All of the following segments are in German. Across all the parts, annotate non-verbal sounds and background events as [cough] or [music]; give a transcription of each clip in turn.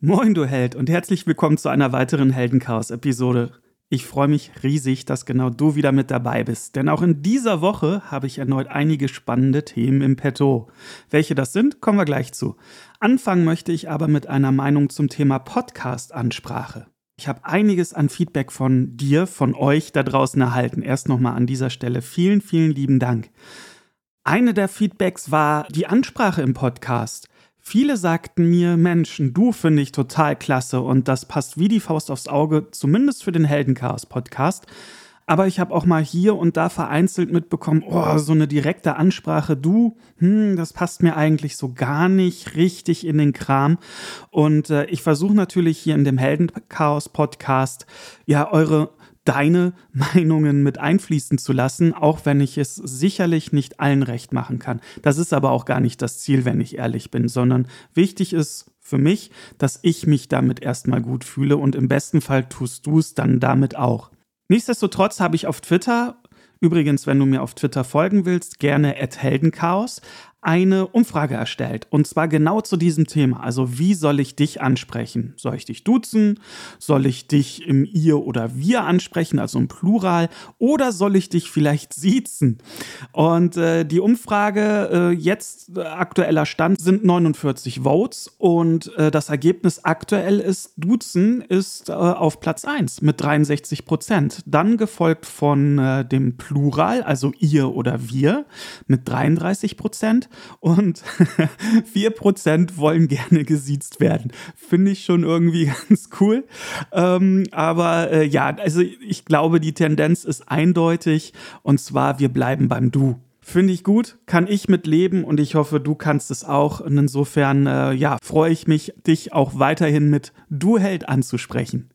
Moin, du Held, und herzlich willkommen zu einer weiteren Heldenchaos-Episode. Ich freue mich riesig, dass genau du wieder mit dabei bist, denn auch in dieser Woche habe ich erneut einige spannende Themen im Petto. Welche das sind, kommen wir gleich zu. Anfangen möchte ich aber mit einer Meinung zum Thema Podcast-Ansprache. Ich habe einiges an Feedback von dir, von euch da draußen erhalten. Erst nochmal an dieser Stelle vielen, vielen lieben Dank. Eine der Feedbacks war die Ansprache im Podcast. Viele sagten mir, Menschen, du finde ich total klasse und das passt wie die Faust aufs Auge, zumindest für den Heldenchaos-Podcast. Aber ich habe auch mal hier und da vereinzelt mitbekommen, oh, so eine direkte Ansprache, du, hm, das passt mir eigentlich so gar nicht richtig in den Kram. Und äh, ich versuche natürlich hier in dem Heldenchaos-Podcast ja eure deine Meinungen mit einfließen zu lassen, auch wenn ich es sicherlich nicht allen recht machen kann. Das ist aber auch gar nicht das Ziel, wenn ich ehrlich bin, sondern wichtig ist für mich, dass ich mich damit erstmal gut fühle und im besten Fall tust du es dann damit auch. Nichtsdestotrotz habe ich auf Twitter Übrigens, wenn du mir auf Twitter folgen willst, gerne Heldenchaos eine Umfrage erstellt. Und zwar genau zu diesem Thema. Also, wie soll ich dich ansprechen? Soll ich dich duzen? Soll ich dich im Ihr oder Wir ansprechen, also im Plural? Oder soll ich dich vielleicht siezen? Und äh, die Umfrage, äh, jetzt äh, aktueller Stand, sind 49 Votes. Und äh, das Ergebnis aktuell ist, duzen ist äh, auf Platz 1 mit 63 Prozent. Dann gefolgt von äh, dem Plural, also Ihr oder Wir mit 33 Prozent und [laughs] 4% wollen gerne gesiezt werden. Finde ich schon irgendwie [laughs] ganz cool. Ähm, aber äh, ja, also ich glaube, die Tendenz ist eindeutig und zwar, wir bleiben beim Du. Finde ich gut, kann ich mit leben und ich hoffe, du kannst es auch. Und insofern, äh, ja, freue ich mich, dich auch weiterhin mit Du Held anzusprechen.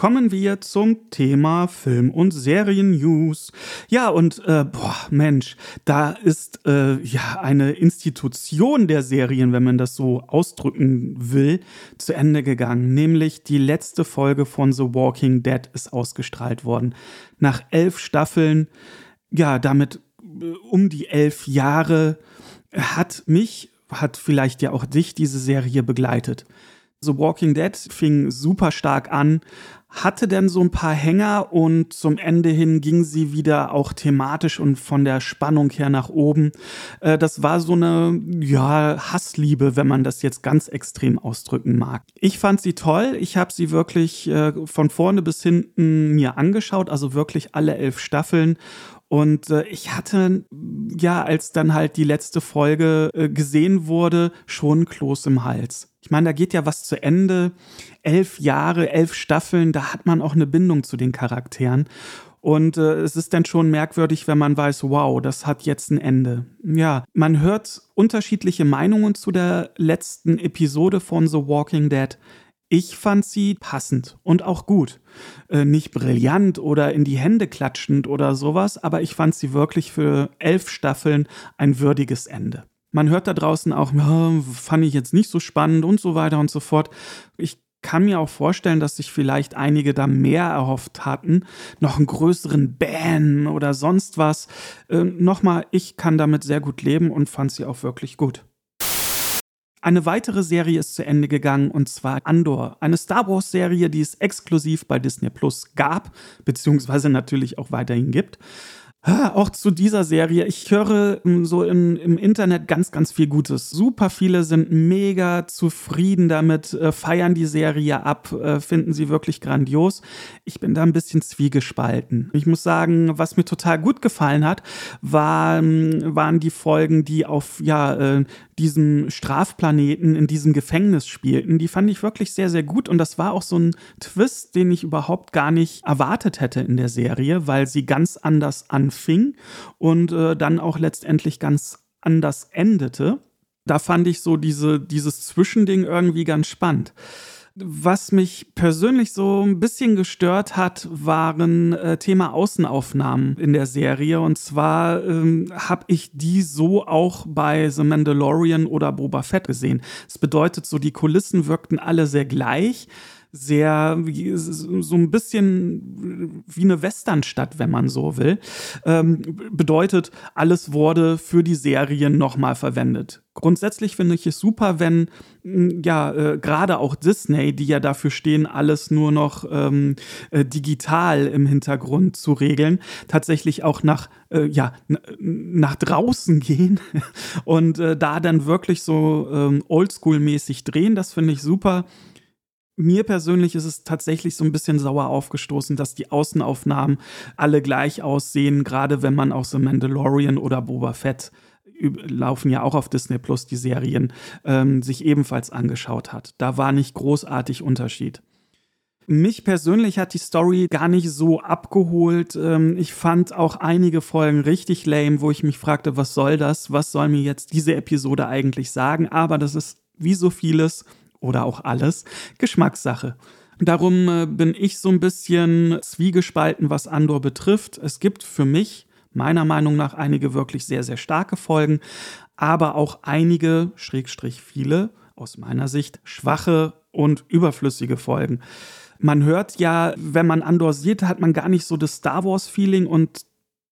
Kommen wir zum Thema Film- und Serien-News. Ja, und äh, boah, Mensch, da ist äh, ja eine Institution der Serien, wenn man das so ausdrücken will, zu Ende gegangen. Nämlich die letzte Folge von The Walking Dead ist ausgestrahlt worden. Nach elf Staffeln, ja, damit äh, um die elf Jahre hat mich, hat vielleicht ja auch dich diese Serie begleitet. The Walking Dead fing super stark an, hatte denn so ein paar Hänger und zum Ende hin ging sie wieder auch thematisch und von der Spannung her nach oben. Äh, das war so eine, ja, Hassliebe, wenn man das jetzt ganz extrem ausdrücken mag. Ich fand sie toll. Ich habe sie wirklich äh, von vorne bis hinten mir angeschaut, also wirklich alle elf Staffeln. Und äh, ich hatte, ja, als dann halt die letzte Folge äh, gesehen wurde, schon Kloß im Hals. Ich meine, da geht ja was zu Ende. Elf Jahre, elf Staffeln, da hat man auch eine Bindung zu den Charakteren. Und äh, es ist dann schon merkwürdig, wenn man weiß, wow, das hat jetzt ein Ende. Ja, man hört unterschiedliche Meinungen zu der letzten Episode von The Walking Dead. Ich fand sie passend und auch gut. Äh, nicht brillant oder in die Hände klatschend oder sowas, aber ich fand sie wirklich für elf Staffeln ein würdiges Ende. Man hört da draußen auch, ja, fand ich jetzt nicht so spannend und so weiter und so fort. Ich kann mir auch vorstellen, dass sich vielleicht einige da mehr erhofft hatten, noch einen größeren Ban oder sonst was. Äh, Nochmal, ich kann damit sehr gut leben und fand sie auch wirklich gut. Eine weitere Serie ist zu Ende gegangen und zwar Andor, eine Star Wars Serie, die es exklusiv bei Disney Plus gab, beziehungsweise natürlich auch weiterhin gibt. Auch zu dieser Serie. Ich höre ähm, so in, im Internet ganz, ganz viel Gutes. Super viele sind mega zufrieden damit, äh, feiern die Serie ab, äh, finden sie wirklich grandios. Ich bin da ein bisschen zwiegespalten. Ich muss sagen, was mir total gut gefallen hat, war, waren die Folgen, die auf ja, äh, diesem Strafplaneten, in diesem Gefängnis spielten. Die fand ich wirklich sehr, sehr gut. Und das war auch so ein Twist, den ich überhaupt gar nicht erwartet hätte in der Serie, weil sie ganz anders an anfing und äh, dann auch letztendlich ganz anders endete. Da fand ich so diese, dieses Zwischending irgendwie ganz spannend. Was mich persönlich so ein bisschen gestört hat, waren äh, Thema Außenaufnahmen in der Serie. Und zwar ähm, habe ich die so auch bei The Mandalorian oder Boba Fett gesehen. Das bedeutet so, die Kulissen wirkten alle sehr gleich sehr so ein bisschen wie eine Westernstadt, wenn man so will. Ähm, bedeutet, alles wurde für die Serien nochmal verwendet. Grundsätzlich finde ich es super, wenn ja äh, gerade auch Disney, die ja dafür stehen, alles nur noch ähm, äh, digital im Hintergrund zu regeln, tatsächlich auch nach äh, ja nach draußen [laughs] gehen und äh, da dann wirklich so ähm, Oldschool-mäßig drehen. Das finde ich super mir persönlich ist es tatsächlich so ein bisschen sauer aufgestoßen, dass die Außenaufnahmen alle gleich aussehen, gerade wenn man auch so Mandalorian oder Boba Fett laufen ja auch auf Disney Plus die Serien, ähm, sich ebenfalls angeschaut hat. Da war nicht großartig Unterschied. Mich persönlich hat die Story gar nicht so abgeholt. Ähm, ich fand auch einige Folgen richtig lame, wo ich mich fragte, was soll das? Was soll mir jetzt diese Episode eigentlich sagen? Aber das ist wie so vieles oder auch alles Geschmackssache. Darum äh, bin ich so ein bisschen zwiegespalten, was Andor betrifft. Es gibt für mich meiner Meinung nach einige wirklich sehr, sehr starke Folgen, aber auch einige, Schrägstrich viele, aus meiner Sicht, schwache und überflüssige Folgen. Man hört ja, wenn man Andor sieht, hat man gar nicht so das Star Wars-Feeling und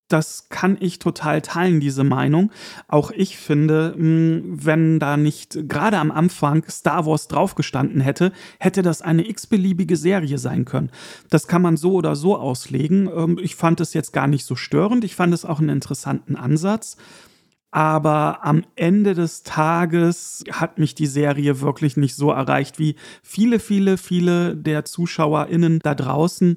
das kann ich total teilen, diese Meinung. Auch ich finde, hm, wenn da nicht gerade am Anfang Star Wars draufgestanden hätte, hätte das eine x-beliebige Serie sein können. Das kann man so oder so auslegen. Ähm, ich fand es jetzt gar nicht so störend. Ich fand es auch einen interessanten Ansatz. Aber am Ende des Tages hat mich die Serie wirklich nicht so erreicht wie viele, viele, viele der ZuschauerInnen da draußen.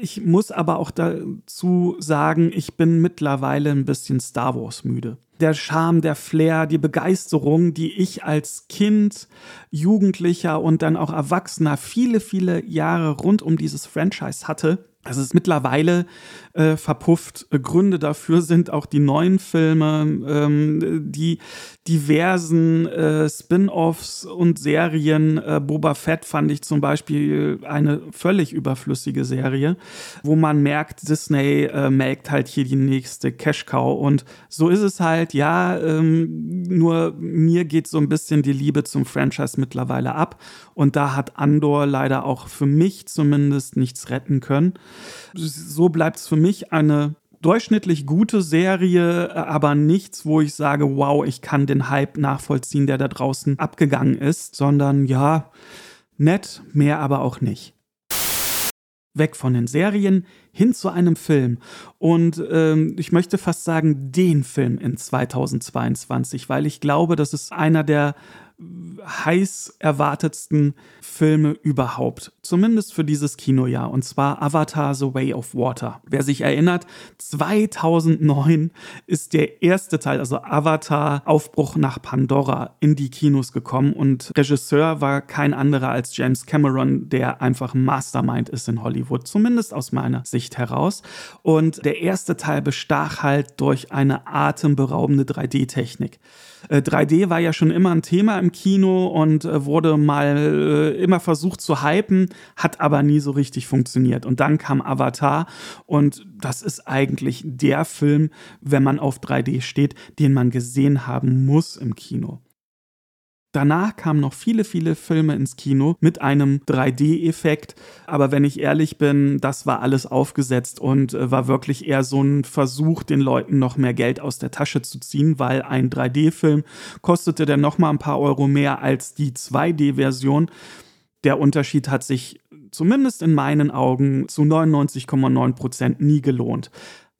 Ich muss aber auch dazu sagen, ich bin mittlerweile ein bisschen Star Wars müde der Charme, der Flair, die Begeisterung, die ich als Kind, Jugendlicher und dann auch Erwachsener viele, viele Jahre rund um dieses Franchise hatte, das ist mittlerweile äh, verpufft. Gründe dafür sind auch die neuen Filme, ähm, die diversen äh, Spin-offs und Serien. Äh, Boba Fett fand ich zum Beispiel eine völlig überflüssige Serie, wo man merkt, Disney äh, melkt halt hier die nächste Cash-Cow. Und so ist es halt, ja, ähm, nur mir geht so ein bisschen die Liebe zum Franchise mittlerweile ab. Und da hat Andor leider auch für mich zumindest nichts retten können. So bleibt es für mich eine durchschnittlich gute Serie, aber nichts, wo ich sage, wow, ich kann den Hype nachvollziehen, der da draußen abgegangen ist, sondern ja, nett, mehr aber auch nicht. Weg von den Serien hin zu einem Film. Und ähm, ich möchte fast sagen, den Film in 2022, weil ich glaube, das ist einer der heiß erwartetsten Filme überhaupt. Zumindest für dieses Kinojahr. Und zwar Avatar The Way of Water. Wer sich erinnert, 2009 ist der erste Teil, also Avatar Aufbruch nach Pandora, in die Kinos gekommen. Und Regisseur war kein anderer als James Cameron, der einfach ein Mastermind ist in Hollywood. Zumindest aus meiner Sicht heraus. Und der erste Teil bestach halt durch eine atemberaubende 3D-Technik. 3D äh, war ja schon immer ein Thema im Kino und äh, wurde mal äh, immer versucht zu hypen, hat aber nie so richtig funktioniert. Und dann kam Avatar und das ist eigentlich der Film, wenn man auf 3D steht, den man gesehen haben muss im Kino. Danach kamen noch viele, viele Filme ins Kino mit einem 3D-Effekt. Aber wenn ich ehrlich bin, das war alles aufgesetzt und äh, war wirklich eher so ein Versuch, den Leuten noch mehr Geld aus der Tasche zu ziehen, weil ein 3D-Film kostete dann noch mal ein paar Euro mehr als die 2D-Version. Der Unterschied hat sich zumindest in meinen Augen zu 99,9 Prozent nie gelohnt.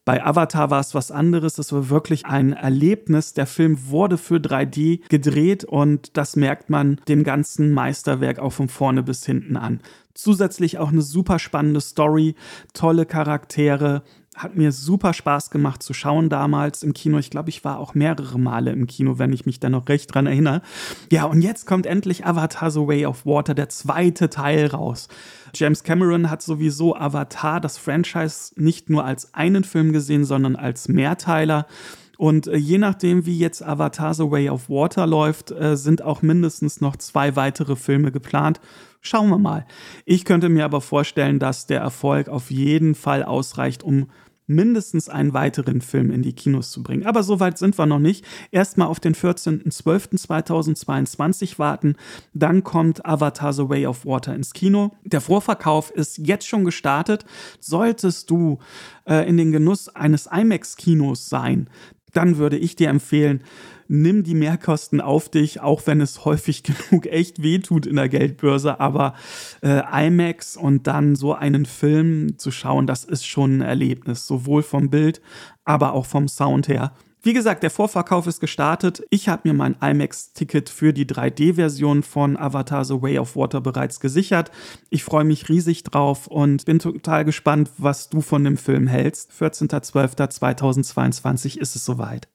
Bei Avatar war es was anderes. Das war wirklich ein Erlebnis. Der Film wurde für 3D gedreht und das merkt man dem ganzen Meisterwerk auch von vorne bis hinten an. Zusätzlich auch eine super spannende Story, tolle Charaktere, hat mir super Spaß gemacht zu schauen damals im Kino. Ich glaube, ich war auch mehrere Male im Kino, wenn ich mich da noch recht dran erinnere. Ja, und jetzt kommt endlich Avatar The Way of Water, der zweite Teil raus. James Cameron hat sowieso Avatar, das Franchise, nicht nur als einen Film gesehen, sondern als Mehrteiler. Und äh, je nachdem, wie jetzt Avatar The Way of Water läuft, äh, sind auch mindestens noch zwei weitere Filme geplant. Schauen wir mal. Ich könnte mir aber vorstellen, dass der Erfolg auf jeden Fall ausreicht, um mindestens einen weiteren Film in die Kinos zu bringen. Aber so weit sind wir noch nicht. Erstmal auf den 14.12.2022 warten. Dann kommt Avatar The Way of Water ins Kino. Der Vorverkauf ist jetzt schon gestartet. Solltest du äh, in den Genuss eines IMAX-Kinos sein, dann würde ich dir empfehlen, nimm die Mehrkosten auf dich, auch wenn es häufig [laughs] genug echt wehtut in der Geldbörse. Aber äh, IMAX und dann so einen Film zu schauen, das ist schon ein Erlebnis, sowohl vom Bild, aber auch vom Sound her. Wie gesagt, der Vorverkauf ist gestartet. Ich habe mir mein IMAX-Ticket für die 3D-Version von Avatar The Way of Water bereits gesichert. Ich freue mich riesig drauf und bin total gespannt, was du von dem Film hältst. 14.12.2022 ist es soweit.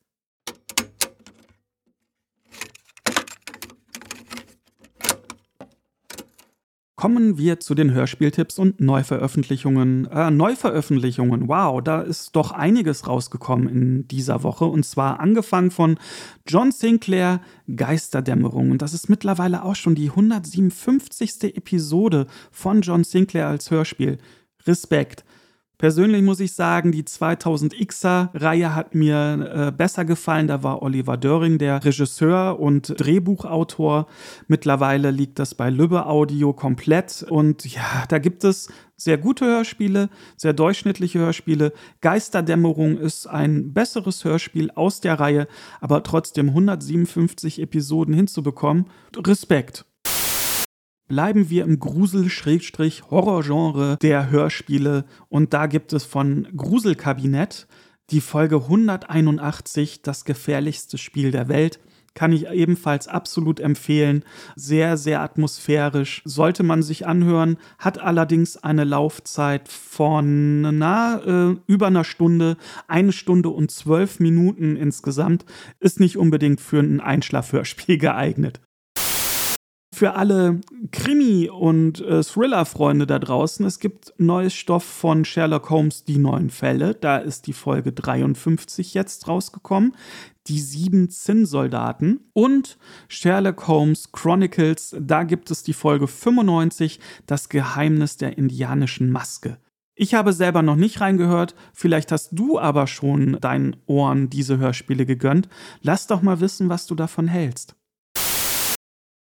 Kommen wir zu den Hörspieltipps und Neuveröffentlichungen. Äh, Neuveröffentlichungen, wow, da ist doch einiges rausgekommen in dieser Woche. Und zwar angefangen von John Sinclair Geisterdämmerung. Und das ist mittlerweile auch schon die 157. Episode von John Sinclair als Hörspiel. Respekt. Persönlich muss ich sagen, die 2000Xer-Reihe hat mir äh, besser gefallen. Da war Oliver Döring der Regisseur und Drehbuchautor. Mittlerweile liegt das bei Lübbe Audio komplett. Und ja, da gibt es sehr gute Hörspiele, sehr durchschnittliche Hörspiele. Geisterdämmerung ist ein besseres Hörspiel aus der Reihe, aber trotzdem 157 Episoden hinzubekommen. Respekt bleiben wir im Grusel-Horror-Genre der Hörspiele und da gibt es von Gruselkabinett die Folge 181, das gefährlichste Spiel der Welt. Kann ich ebenfalls absolut empfehlen. Sehr, sehr atmosphärisch. Sollte man sich anhören. Hat allerdings eine Laufzeit von na, äh, über einer Stunde. Eine Stunde und zwölf Minuten insgesamt. Ist nicht unbedingt für ein Einschlafhörspiel [laughs] geeignet für alle Krimi- und äh, Thriller-Freunde da draußen, es gibt neues Stoff von Sherlock Holmes, die neuen Fälle. Da ist die Folge 53 jetzt rausgekommen. Die sieben Zinnsoldaten und Sherlock Holmes Chronicles, da gibt es die Folge 95, das Geheimnis der indianischen Maske. Ich habe selber noch nicht reingehört, vielleicht hast du aber schon deinen Ohren diese Hörspiele gegönnt. Lass doch mal wissen, was du davon hältst.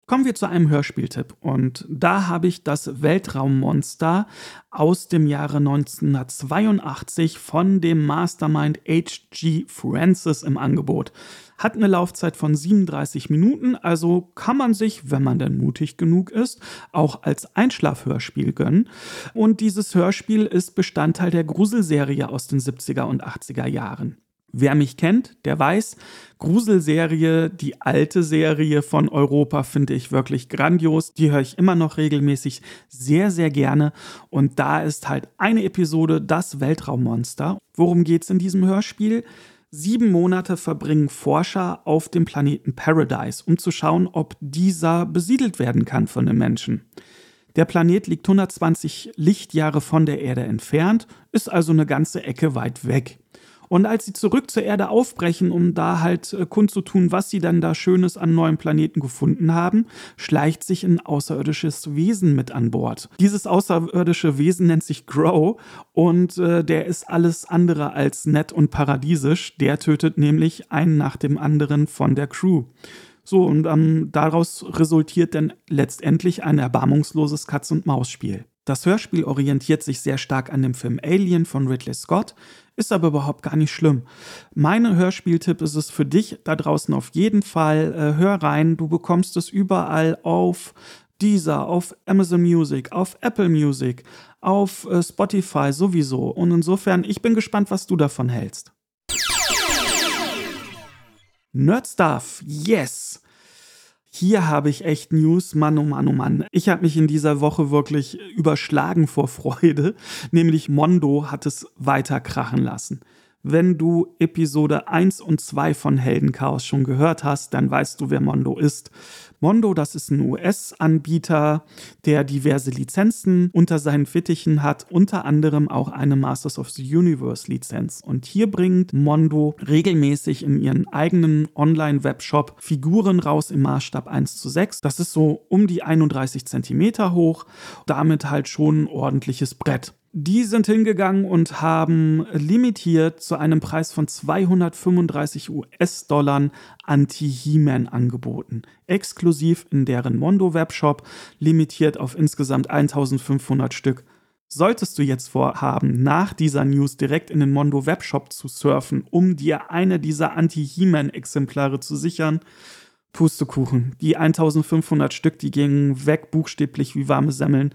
Kommen wir zu einem Hörspieltipp. Und da habe ich das Weltraummonster aus dem Jahre 1982 von dem Mastermind H.G. Francis im Angebot. Hat eine Laufzeit von 37 Minuten, also kann man sich, wenn man denn mutig genug ist, auch als Einschlafhörspiel gönnen. Und dieses Hörspiel ist Bestandteil der Gruselserie aus den 70er und 80er Jahren. Wer mich kennt, der weiß, Gruselserie, die alte Serie von Europa finde ich wirklich grandios. Die höre ich immer noch regelmäßig sehr, sehr gerne. Und da ist halt eine Episode das Weltraummonster. Worum geht es in diesem Hörspiel? Sieben Monate verbringen Forscher auf dem Planeten Paradise, um zu schauen, ob dieser besiedelt werden kann von den Menschen. Der Planet liegt 120 Lichtjahre von der Erde entfernt, ist also eine ganze Ecke weit weg. Und als sie zurück zur Erde aufbrechen, um da halt äh, kundzutun, was sie dann da Schönes an neuen Planeten gefunden haben, schleicht sich ein außerirdisches Wesen mit an Bord. Dieses außerirdische Wesen nennt sich Grow und äh, der ist alles andere als nett und paradiesisch. Der tötet nämlich einen nach dem anderen von der Crew. So, und ähm, daraus resultiert dann letztendlich ein erbarmungsloses Katz-und-Maus-Spiel. Das Hörspiel orientiert sich sehr stark an dem Film Alien von Ridley Scott, ist aber überhaupt gar nicht schlimm. Mein Hörspieltipp ist es für dich da draußen auf jeden Fall. Äh, hör rein, du bekommst es überall auf Deezer, auf Amazon Music, auf Apple Music, auf äh, Spotify sowieso. Und insofern, ich bin gespannt, was du davon hältst. Nerd Stuff, yes! Hier habe ich echt News, Mann, oh Mann, oh Mann. Ich habe mich in dieser Woche wirklich überschlagen vor Freude, [laughs] nämlich Mondo hat es weiter krachen lassen. Wenn du Episode 1 und 2 von Heldenchaos schon gehört hast, dann weißt du, wer Mondo ist. Mondo, das ist ein US-Anbieter, der diverse Lizenzen unter seinen Fittichen hat, unter anderem auch eine Masters of the Universe Lizenz. Und hier bringt Mondo regelmäßig in ihren eigenen Online-Webshop Figuren raus im Maßstab 1 zu 6. Das ist so um die 31 Zentimeter hoch, damit halt schon ein ordentliches Brett. Die sind hingegangen und haben limitiert zu einem Preis von 235 US-Dollar Anti-He-Man angeboten. Exklusiv in deren Mondo Webshop, limitiert auf insgesamt 1500 Stück. Solltest du jetzt vorhaben, nach dieser News direkt in den Mondo Webshop zu surfen, um dir eine dieser Anti-He-Man-Exemplare zu sichern, Pustekuchen. Die 1500 Stück, die gingen weg, buchstäblich wie warme Semmeln,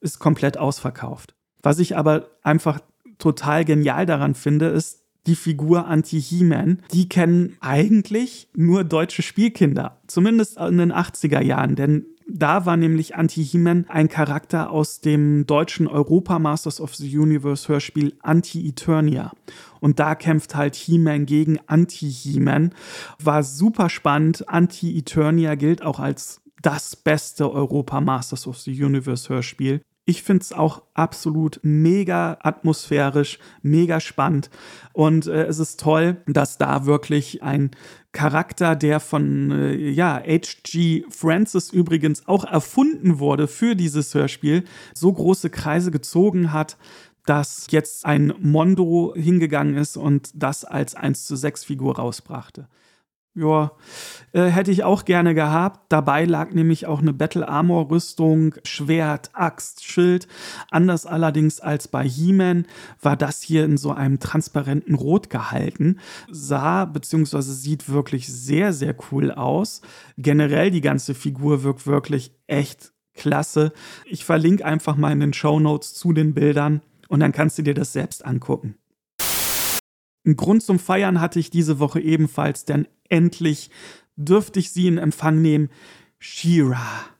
ist komplett ausverkauft. Was ich aber einfach total genial daran finde, ist die Figur Anti-He-Man. Die kennen eigentlich nur deutsche Spielkinder, zumindest in den 80er Jahren, denn da war nämlich Anti-He-Man ein Charakter aus dem deutschen Europa Masters of the Universe Hörspiel Anti-Eternia. Und da kämpft halt He-Man gegen Anti-He-Man. War super spannend. Anti-Eternia gilt auch als das beste Europa Masters of the Universe Hörspiel. Ich finde es auch absolut mega atmosphärisch, mega spannend. Und äh, es ist toll, dass da wirklich ein Charakter, der von äh, ja, H.G. Francis übrigens auch erfunden wurde für dieses Hörspiel, so große Kreise gezogen hat, dass jetzt ein Mondo hingegangen ist und das als 1 zu 6 Figur rausbrachte. Ja, äh, hätte ich auch gerne gehabt. Dabei lag nämlich auch eine Battle Armor Rüstung, Schwert, Axt, Schild. Anders allerdings als bei He-Man war das hier in so einem transparenten Rot gehalten. Sah bzw. sieht wirklich sehr, sehr cool aus. Generell die ganze Figur wirkt wirklich echt klasse. Ich verlinke einfach mal in den Show Notes zu den Bildern und dann kannst du dir das selbst angucken. Ein Grund zum Feiern hatte ich diese Woche ebenfalls, denn endlich dürfte ich sie in Empfang nehmen. Shira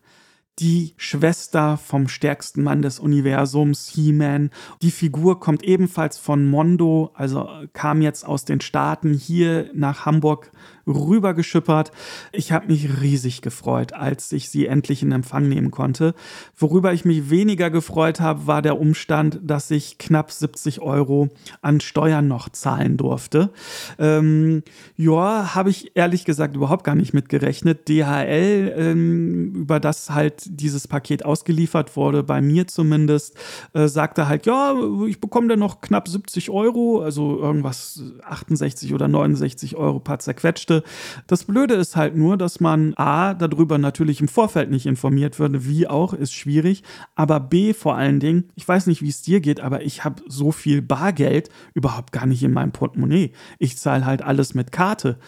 die Schwester vom stärksten Mann des Universums, He-Man. Die Figur kommt ebenfalls von Mondo, also kam jetzt aus den Staaten hier nach Hamburg rübergeschippert. Ich habe mich riesig gefreut, als ich sie endlich in Empfang nehmen konnte. Worüber ich mich weniger gefreut habe, war der Umstand, dass ich knapp 70 Euro an Steuern noch zahlen durfte. Ähm, ja, habe ich ehrlich gesagt überhaupt gar nicht mitgerechnet. DHL, ähm, über das halt dieses Paket ausgeliefert wurde, bei mir zumindest, äh, sagte halt, ja, ich bekomme dann noch knapp 70 Euro, also irgendwas 68 oder 69 Euro paar zerquetschte. Das Blöde ist halt nur, dass man A, darüber natürlich im Vorfeld nicht informiert würde, wie auch, ist schwierig, aber B, vor allen Dingen, ich weiß nicht, wie es dir geht, aber ich habe so viel Bargeld überhaupt gar nicht in meinem Portemonnaie. Ich zahle halt alles mit Karte.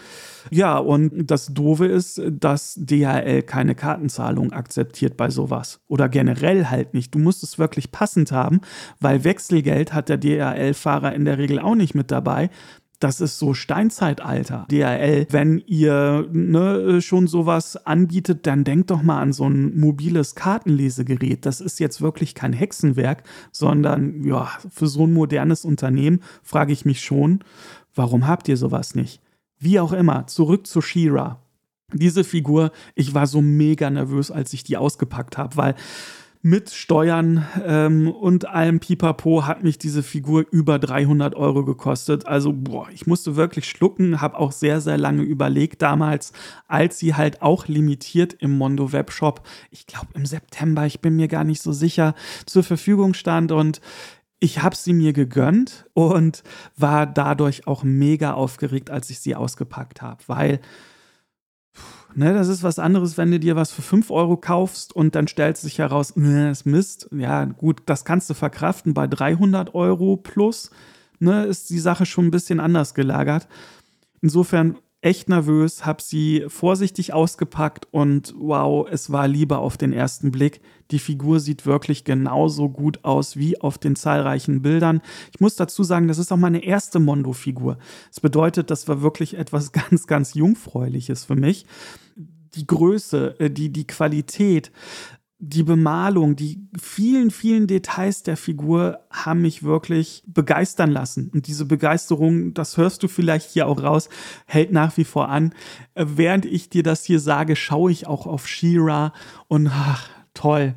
Ja, und das Doofe ist, dass DHL keine Kartenzahlung akzeptiert bei sowas. Oder generell halt nicht. Du musst es wirklich passend haben, weil Wechselgeld hat der DHL-Fahrer in der Regel auch nicht mit dabei. Das ist so Steinzeitalter. DHL, wenn ihr ne, schon sowas anbietet, dann denkt doch mal an so ein mobiles Kartenlesegerät. Das ist jetzt wirklich kein Hexenwerk, sondern ja, für so ein modernes Unternehmen frage ich mich schon, warum habt ihr sowas nicht? Wie auch immer, zurück zu Shira. Diese Figur, ich war so mega nervös, als ich die ausgepackt habe, weil mit Steuern ähm, und allem Pipapo hat mich diese Figur über 300 Euro gekostet. Also, boah, ich musste wirklich schlucken, habe auch sehr, sehr lange überlegt damals, als sie halt auch limitiert im Mondo Webshop, ich glaube im September, ich bin mir gar nicht so sicher, zur Verfügung stand und ich habe sie mir gegönnt und war dadurch auch mega aufgeregt, als ich sie ausgepackt habe, weil ne, das ist was anderes, wenn du dir was für 5 Euro kaufst und dann stellt sich heraus, ne, das Mist. Ja, gut, das kannst du verkraften. Bei 300 Euro plus ne, ist die Sache schon ein bisschen anders gelagert. Insofern echt nervös, habe sie vorsichtig ausgepackt und wow, es war Liebe auf den ersten Blick. Die Figur sieht wirklich genauso gut aus wie auf den zahlreichen Bildern. Ich muss dazu sagen, das ist auch meine erste Mondo-Figur. Das bedeutet, das war wirklich etwas [laughs] ganz, ganz Jungfräuliches für mich. Die Größe, äh, die, die Qualität, die Bemalung, die vielen, vielen Details der Figur haben mich wirklich begeistern lassen. Und diese Begeisterung, das hörst du vielleicht hier auch raus, hält nach wie vor an. Äh, während ich dir das hier sage, schaue ich auch auf Shira und ach, toll.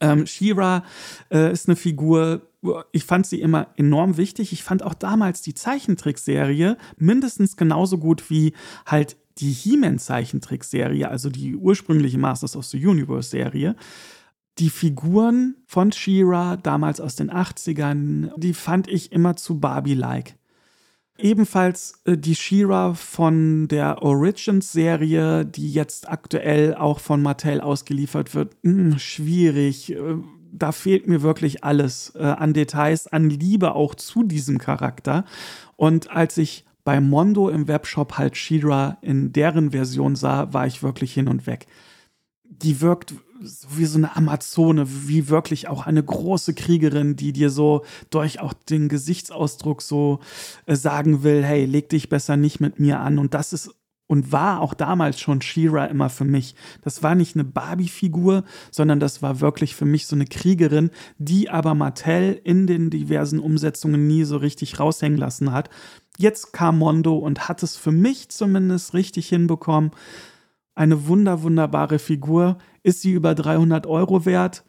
Ähm, Shira äh, ist eine Figur, ich fand sie immer enorm wichtig. Ich fand auch damals die Zeichentrickserie mindestens genauso gut wie halt die He-Man-Zeichentrickserie, also die ursprüngliche Masters of the Universe-Serie. Die Figuren von She-Ra, damals aus den 80ern, die fand ich immer zu Barbie-like. Ebenfalls äh, die She-Ra von der Origins-Serie, die jetzt aktuell auch von Mattel ausgeliefert wird, hm, schwierig. Äh, da fehlt mir wirklich alles äh, an Details, an Liebe auch zu diesem Charakter. Und als ich bei Mondo im Webshop halt Shira in deren Version sah, war ich wirklich hin und weg. Die wirkt wie so eine Amazone, wie wirklich auch eine große Kriegerin, die dir so durch auch den Gesichtsausdruck so äh, sagen will, hey, leg dich besser nicht mit mir an. Und das ist und war auch damals schon Shira immer für mich. Das war nicht eine Barbie-Figur, sondern das war wirklich für mich so eine Kriegerin, die aber Mattel in den diversen Umsetzungen nie so richtig raushängen lassen hat. Jetzt kam Mondo und hat es für mich zumindest richtig hinbekommen. Eine wunder, wunderbare Figur. Ist sie über 300 Euro wert?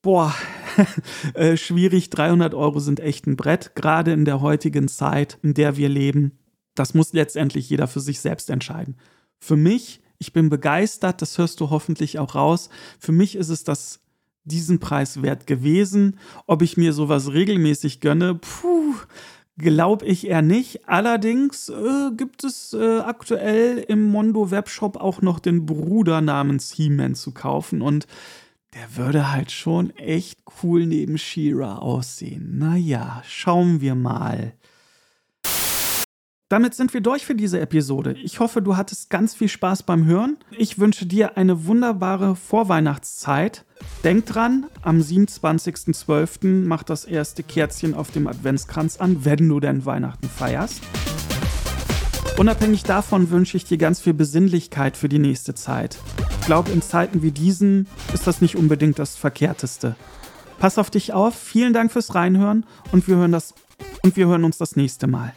Boah, [laughs] äh, schwierig. 300 Euro sind echt ein Brett, gerade in der heutigen Zeit, in der wir leben. Das muss letztendlich jeder für sich selbst entscheiden. Für mich, ich bin begeistert, das hörst du hoffentlich auch raus. Für mich ist es das diesen Preis wert gewesen. Ob ich mir sowas regelmäßig gönne, puh, Glaube ich eher nicht. Allerdings äh, gibt es äh, aktuell im Mondo Webshop auch noch den Bruder namens He-Man zu kaufen und der würde halt schon echt cool neben She-Ra aussehen. Naja, schauen wir mal. Damit sind wir durch für diese Episode. Ich hoffe, du hattest ganz viel Spaß beim Hören. Ich wünsche dir eine wunderbare Vorweihnachtszeit. Denk dran, am 27.12. macht das erste Kerzchen auf dem Adventskranz an, wenn du denn Weihnachten feierst. Unabhängig davon wünsche ich dir ganz viel Besinnlichkeit für die nächste Zeit. Ich glaube, in Zeiten wie diesen ist das nicht unbedingt das Verkehrteste. Pass auf dich auf, vielen Dank fürs Reinhören und wir hören, das, und wir hören uns das nächste Mal.